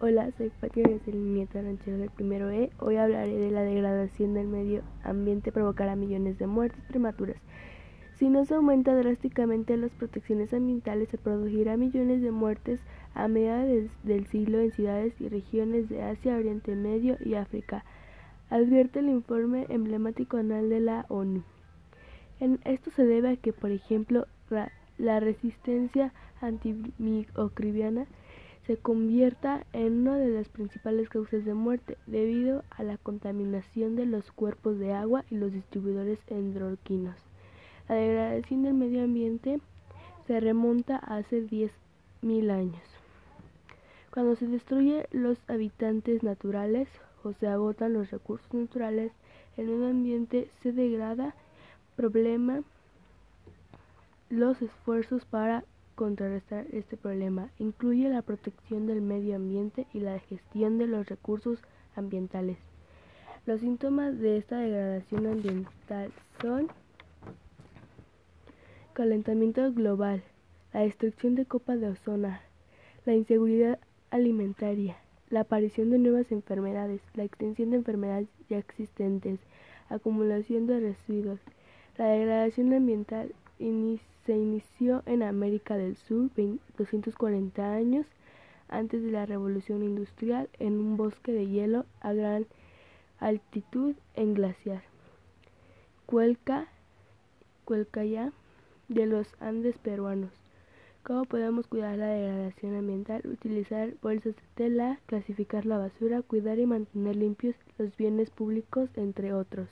Hola, soy Fátima el Nieto Ranchero del primero E. Hoy hablaré de la degradación del medio ambiente provocará millones de muertes prematuras. Si no se aumenta drásticamente las protecciones ambientales, se producirá millones de muertes a mediados del siglo en ciudades y regiones de Asia, Oriente Medio y África, advierte el informe emblemático anual de la ONU. Esto se debe a que, por ejemplo, la resistencia antimicrobiana se convierta en una de las principales causas de muerte debido a la contaminación de los cuerpos de agua y los distribuidores endocrinos. La degradación del medio ambiente se remonta a hace 10.000 años. Cuando se destruyen los habitantes naturales o se agotan los recursos naturales, el medio ambiente se degrada, problema los esfuerzos para contrarrestar este problema incluye la protección del medio ambiente y la gestión de los recursos ambientales. Los síntomas de esta degradación ambiental son calentamiento global, la destrucción de copa de ozono, la inseguridad alimentaria, la aparición de nuevas enfermedades, la extensión de enfermedades ya existentes, acumulación de residuos. La degradación ambiental se inició en América del Sur 240 años antes de la revolución industrial en un bosque de hielo a gran altitud en glaciar. Cuelca, ya de los Andes peruanos. ¿Cómo podemos cuidar la degradación ambiental? Utilizar bolsas de tela, clasificar la basura, cuidar y mantener limpios los bienes públicos, entre otros.